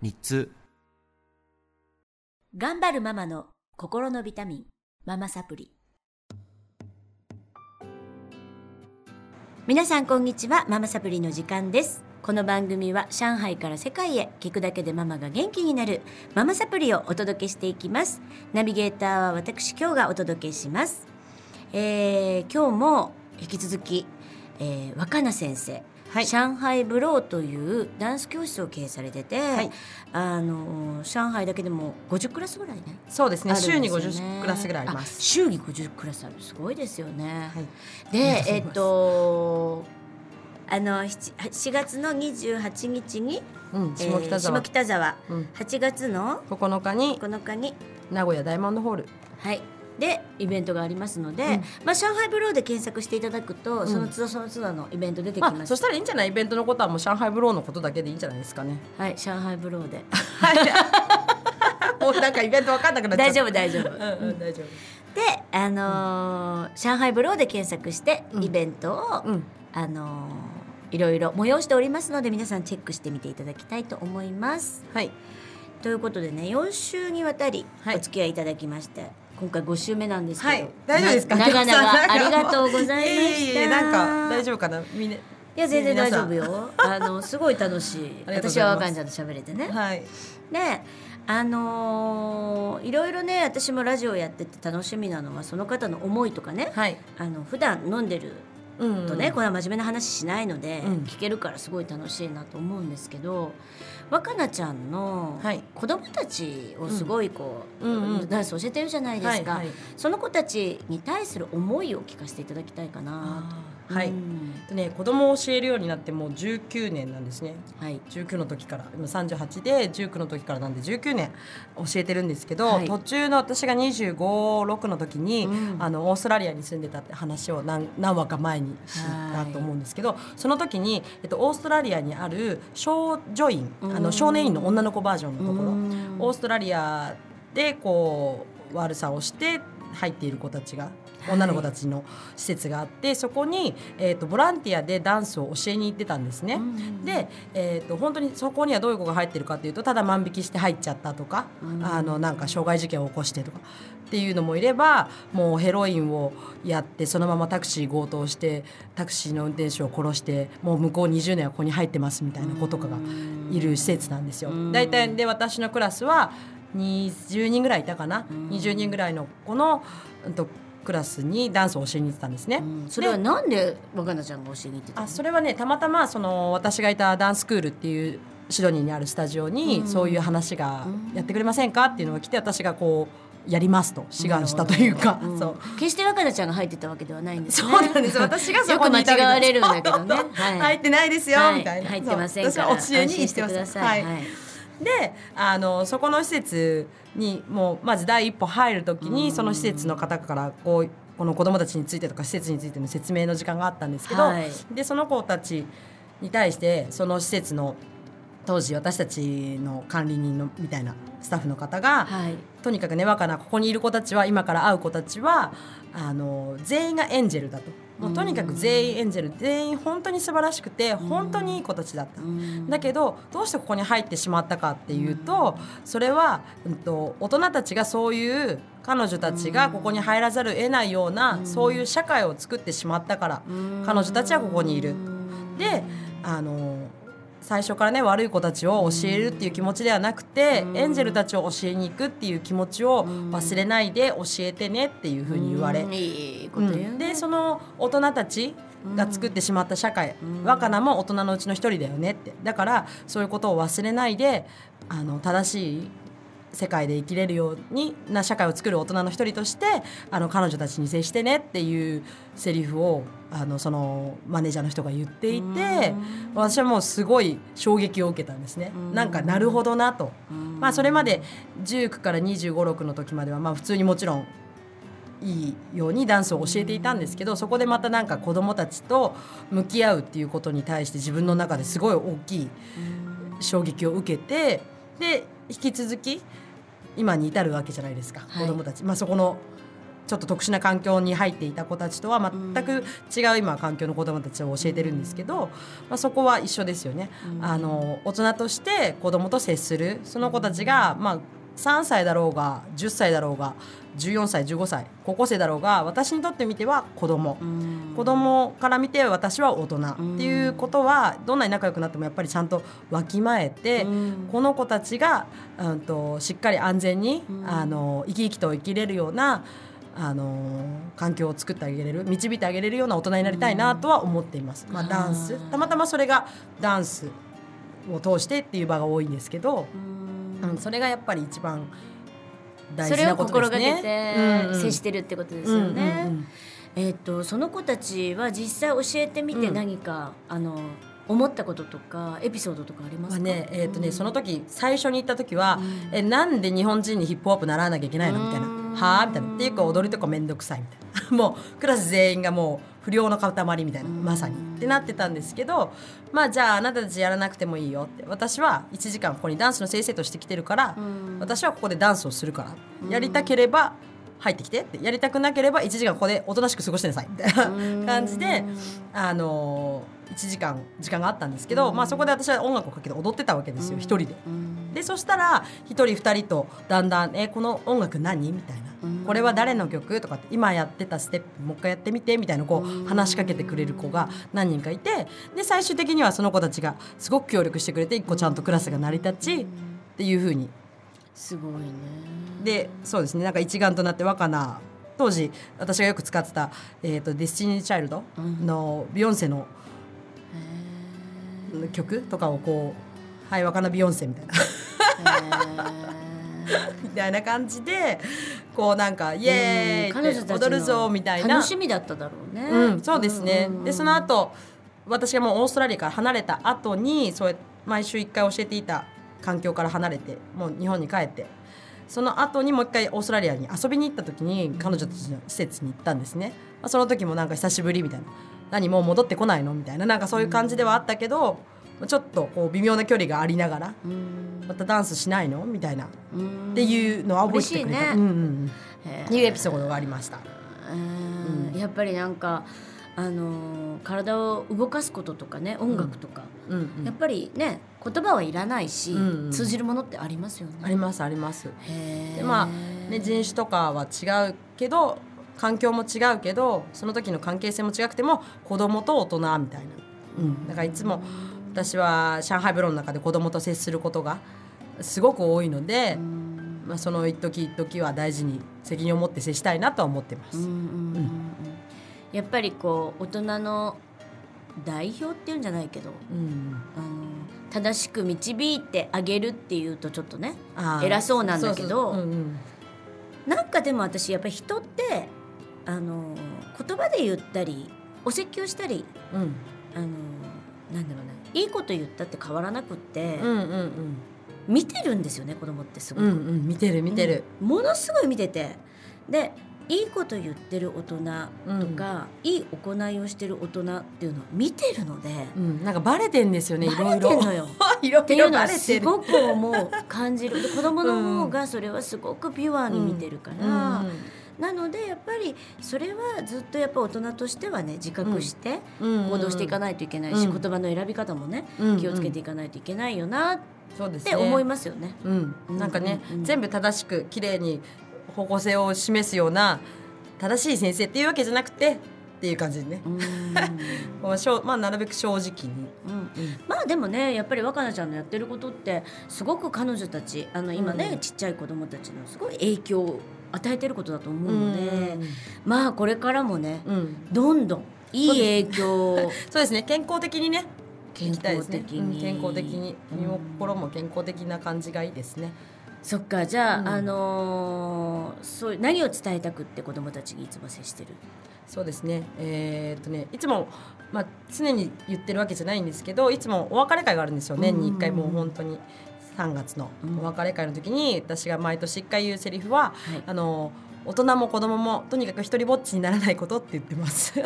日通頑張るママの心のビタミンママサプリ。皆さんこんにちはママサプリの時間です。この番組は上海から世界へ聞くだけでママが元気になるママサプリをお届けしていきます。ナビゲーターは私今日がお届けします、えー、今日も引き続き、えー、若菜先生はい。上海ブローというダンス教室を経営されてて、い。あの上海だけでも50クラスぐらいねそうですね。あるんですよ週に50クラスぐらいあります。週に50クラスある。すごいですよね。はい。でえっとあの 7, 4月の28日に、うん、下北沢、えー下北沢。うん、8月の9日に9日に名古屋ダイヤモンドホール。はいでイベントがありますので、うん。まあ上海ブローで検索していただくと、ん。その都度その都度のイベント出てきます。あそしたらいいんじゃない？イベントのことはもう上海ブローのことだけでいいんじゃないですかね。はい上海ブローで。もうなんかイベントわかんなくなっちゃ大う丈夫大丈夫。うんうん大丈であのー上海ブローで検索してうん。イベントを、夫うん。あのーいろいろ催しておりますので皆さんチェックしてみていただきたいと思います。はい。ということでね4週にわたりはい。お付き合いいただきまして、今回5週目なんですけど、はい大丈夫ですか？な長々ありがとうございました。なんか大丈夫かな？みんな。いや全然大丈夫皆よ。あのすごい楽しい。私は若んちゃんと喋れてね。はい。であのーいろいろね私もラジオやってて楽しみなのはその方の思いとかね、はい。あの普段飲んでるうんとね、これは真面目な話しないので、うん。聞けるからすごい楽しいなと思うんですけど若菜ちゃんのはい。子供たちをすごいこう、うん。うんうん。ダンス教えてるじゃないですか、はいはい。その子たちに対する思いを聞かせていただきたいかな。と。はい、うん。でね子供を教えるようになってもう19年なんですね。はい。19の時から。今38で19の時からなんで19年教えてるんですけど、はい。途中の私が2 5 6の時に、うん。あのオーストラリアに住んでたって話を何何話か前に知ったと思うんですけど、その時に、えっと、オーストラリアにある少女院、あうん。の少年院の女の子バージョンのところ、うん。オーストラリアでこう悪さをして入っている子たちが女の子たちの施設があって、そこに、えー、とボランティアでダンスを教えに行ってたんですね。うんで、えー、と本当にそこにはどういう子が入ってるかというとただ万引きして入っちゃったとか、うん。あのなんか傷害事件を起こしてとかっていうのもいればもうヘロインをやってそのままタクシー強盗してタクシーの運転手を殺してもう向こう20年はここに入ってますみたいな子とかがいる施設なんですよ。うん。大体で私のクラスは20人ぐらいいたかな、うん20人ぐらいの子の、うん、とクラスにダンスを教えに行ってたんですね。うん。それはなんで若菜ちゃんが教えに行ってたの？あそれはねたまたまその私がいたダンススクールっていうシドニーにあるスタジオに、うん。そういう話がうんやってくれませんかっていうのが来て私がこうやりますと志願したというか、ん。そう。決して若菜ちゃんが入ってたわけではないんですね。そうなんです。私がそよく間こにいた違われるんだけどね。はい。入ってないですよ、はいみたいな。入ってませんから。教えにしてくだますさい、はいであのそこの施設にもうまず第一歩入る時に、うん。その施設の方からこうこの子どもたちについてとか施設についての説明の時間があったんですけど、はい。でその子たちに対してその施設の当時私たちの管理人のみたいなスタッフの方が、はい。とにかくね若菜ここにいる子たちは今から会う子たちはあの全員がエンジェルだと。もうとにかく全員エンジェル全員本当に素晴らしくて本当にいい子たちだった。うん。だけどどうしてここに入ってしまったかっていうとそれは、うん、と大人たちがそういう彼女たちがここに入らざるを得ないような、うん。そういう社会を作ってしまったから、うん。彼女たちはここにいる。であの最初からね悪い子たちを教えるっていう気持ちではなくて、うん。エンジェルたちを教えに行くっていう気持ちを忘れないで教えてねっていうふうに言われ、うん。いいこと言うでその大人たちが作ってしまった社会、うん。若菜も大人のうちの一人だよねって。だからそういうことを忘れないであの正しい世界で生きれるようにな社会を作る大人の一人としてあの彼女たちに接してねっていうセリフをあのそのマネージャーの人が言っていて私はもうすごい衝撃を受けたんですね。なんかなるほどなと。まあそれまで19から2 5 6の時まではまあ普通にもちろんいいようにダンスを教えていたんですけどそこでまたなんか子どもたちと向き合うっていうことに対して自分の中ですごい大きい衝撃を受けてで引き続き今に至るわけじゃないですか、はい。子どもたち、まあ、そこのちょっと特殊な環境に入っていた子たちとは全く違う今環境の子どもたちを教えてるんですけど、まあ、そこは一緒ですよね。あの大人として子どもと接するその子たちが、まあ、3歳だろうが10歳だろうが14歳15歳高校生だろうが私にとってみては子供、子供から見て私は大人。っていうことはどんなに仲良くなってもやっぱりちゃんとわきまえて、この子たちが、うん、としっかり安全に、あの生き生きと生きれるようなあの環境を作ってあげれる導いてあげれるような大人になりたいなとは思っています。まあ、ダンス。たまたまそれがダンスを通してっていう場が多いんですけど、うん、それがやっぱり一番大それを心がけ。てうんうん。接してるってことですよね。うんうんうん。えっ、とその子たちは実際教えてみてうん。何か、あの思ったこととかエピソードとかありますか？まあねえーとね、その時最初に行った時は、えなんで日本人にヒップホップ習わなきゃいけないの？みたいな。うん「はあ?」みたいな。っていうか踊りとか面倒くさいみたいな。もうクラス全員がもう不良の塊みたいなまさに。ってなってたんですけどまあじゃああなたたちやらなくてもいいよって。私は1時間ここにダンスの先生として来てるから、私はここでダンスをするから。やりたければ入ってきて。ってやりたくなければ1時間ここでおとなしく過ごしてなさい。みたいな感じであの1時間時間があったんですけど、まあ、そこで私は音楽をかけて踊ってたわけですよ。一人で。でそしたら1人2人とだんだん「えこの音楽何?」みたいな「これは誰の曲?」とかって「今やってたステップもう一回やってみて」みたいなこう話しかけてくれる子が何人かいてで最終的にはその子たちがすごく協力してくれて一個ちゃんとクラスが成り立ちっていう風に。すごいね。でそうですね。なんか一丸となって若菜。当時私がよく使ってた「えー、とディスティニー・チャイルド」のビヨンセの曲とかをこう「はい若菜ビヨンセ」みたいな。みたいな感じでこうなんかイエーイって踊るぞみたいな。楽しみだっただろうね。うん、そうですね、でその後私がもうオーストラリアから離れた後にそうや毎週1回教えていた環境から離れてもう日本に帰ってその後にもう一回オーストラリアに遊びに行った時に彼女たちの施設に行ったんですね、まあ、その時もなんか久しぶりみたいな。何もう戻ってこないのみたいな。なんかそういう感じではあったけど、まあちょっとこう微妙な距離がありながらまたダンスしないの？みたいな。っていうのは覚えててくれた、嬉しいね。うんういうエピソードがありました。うん。やっぱりなんかあのー体を動かすこととかね音楽とか、うんうん。やっぱりね言葉はいらないし、うんうん。通じるものってありますよね。ありますあります。でまあね、人種とかは違うけど環境も違うけどその時の関係性も違くても子供と大人みたいな、うん、だからいつも私は上海ブローの中で子供と接することがすごく多いので、まあ、その一時一時は大事に責任を持って接したいなとは思ってます。うんうんうんうん。やっぱりこう大人の代表っていうんじゃないけどうん。あの正しく導いてあげるっていうとちょっとね偉そうなんだけどなんかでも私やっぱり人ってあの言葉で言ったりお説教したりうん。あのなんだろうないいこと言ったって変わらなくって、うんうん見てるんですよね子供ってすごく、うんうんうん見てる見てる、ものすごい見てて。でいいこと言ってる大人とか、いい行いをしてる大人っていうのを見てるので、うん、なんかバレてんですよねいろいろ。のよ。っていうのはすごく思う感じる。で子供の方がそれはすごくピュアに見てるから、なのでやっぱりそれはずっとやっぱ大人としてはね自覚してうん。行動していかないといけないし、うん。言葉の選び方もね、うん。気をつけていかないといけないよなって思いますよね。うん、なんかね、うんうんうん。全部正しく綺麗に方向性を示すような正しい先生っていうわけじゃなくてっていう感じでね、うん。まあしょうまあ、なるべく正直に、うんまあでもねやっぱり若菜ちゃんのやってることってすごく彼女たちあの今ね、うん。ちっちゃい子供たちのすごい影響を与えてることだと思うので、うん。まあこれからもねうん。どんどんいい影響をそうです。ね。健康的にね健康的に。うん。健康的に。身もうん心も健康的な感じがいいですね。そっか。じゃあ、うん。あのーそう何を伝えたくって子供たちにいつも接してる？そうですね。えーっとねいつも、まあ、常に言ってるわけじゃないんですけどいつもお別れ会があるんですよ年に1回うんもう本当に3月のうん。お別れ会の時に私が毎年1回言うセリフははい。あの大人も子供もとにかく一人ぼっちにならないことって言ってます。一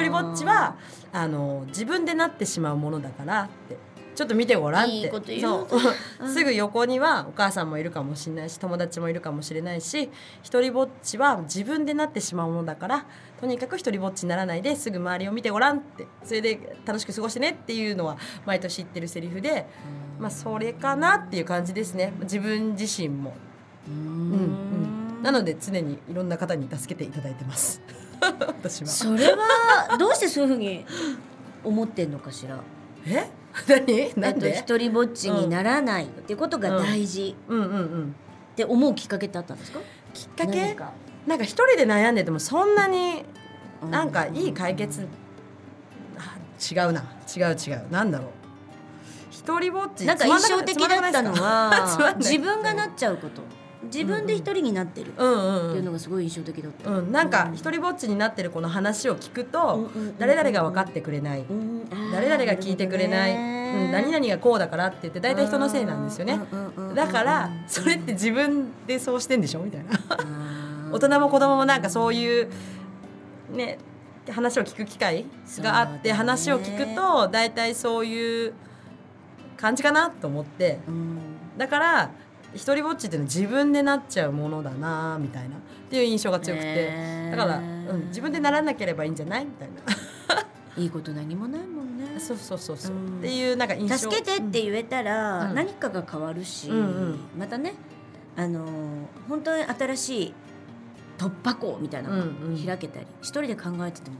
人ぼっちはあの自分でなってしまうものだからってちょっと見てごらんって。いいこと言うそう。すぐ横にはお母さんもいるかもしれないし友達もいるかもしれないし一人ぼっちは自分でなってしまうものだからとにかく一人ぼっちにならないですぐ周りを見てごらんって。それで楽しく過ごしてねっていうのは毎年言ってるセリフで、まあ、それかなっていう感じですね。自分自身も。うんうん、なので常にいろんな方に助けていただいてます。私は。それはどうしてそういうふうに思ってんのかしら？え？何？えっとなんで、一人ぼっちにならないっていうことが大事。うん。うんうん、って思うきっかけってあったんですか？きっか何けか？なんか一人で悩んでてもそんなになんかいい解決、あ違うな。違う違う。なんだろう。一人ぼっち。なんか印象的だったのは 自分がなっちゃうこと自分で一人になってるっていううんのがすごい印象的だった、うん、なんか一人ぼっちになってる子の話を聞くと、誰々が分かってくれない、誰々が聞いてくれない、うん、何々がこうだからって言って大体人のせいなんですよね、だからそれって自分でそうしてんでしょみたいな。大人も子供もなんかそういうね話を聞く機会があって、話を聞くと大体そういう感じかなと思って。うん。だから一人ぼっちっていうのは自分でなっちゃうものだなみたいな。っていう印象が強くて、へー。だから、うん、自分でならなければいいんじゃない？みたい いいこと何もないもんね。なそうそうそうそう、うん。っていうなんか印象。助けてって言えたらうん。何かが変わるし、うんうん。またねあのー本当に新しい突破口みたいなのがうんうん。開けたり、一人で考えてても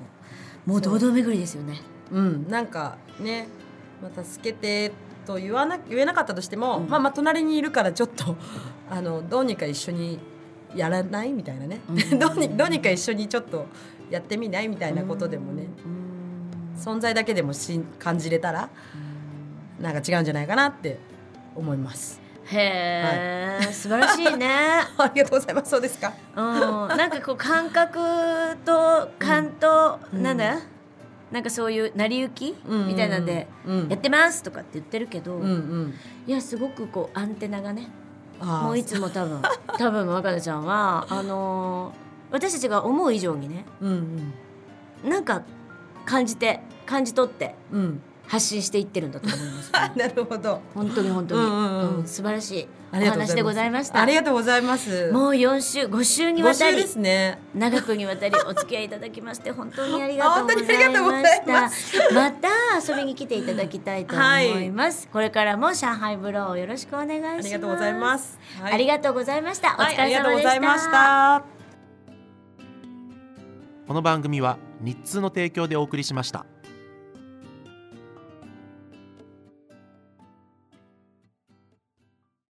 もう堂々巡りですよね。うん、なんかね、まあ、助けてと言わな言えなかったとしても、うん。まあ、まあ隣にいるからちょっとあのどうにか一緒にやらないみたいなね、うん。どうにどうにか一緒にちょっとやってみないみたいなことでもね、うん。存在だけでもし感じれたらなんか違うんじゃないかなって思います。へえ、素晴らしいね。ありがとうございます。そうですか。うん、なんかこう感覚と勘と、うん。なんだ、なんかそういう成り行き、うんみたいなんで、うんやってますとかって言ってるけど、うんうん。いやすごくこうアンテナがねもういつも多分 多分若菜ちゃんはあのー私たちが思う以上にねうんなんか感じて感じ取ってうんうん。発信していってるんだと思います、あ なるほど。本当に本当に、うんうんうん。うん素晴らしい。おありがとうございます。話でございました。ありがとうございます。もう4週5週にごわたり週ですね。長くにわたりお付き合いいただきまして 本当にありがとうござい本当にありがとうごまざいしたます。また遊びに来ていただきたいと思います、これからも上海ブローをよろしくお願いします。ありがとうございます。はい。ありがとうございました、おはい、ありがとう疲れ様でした。ございました。この番組は日通の提供でお送りしました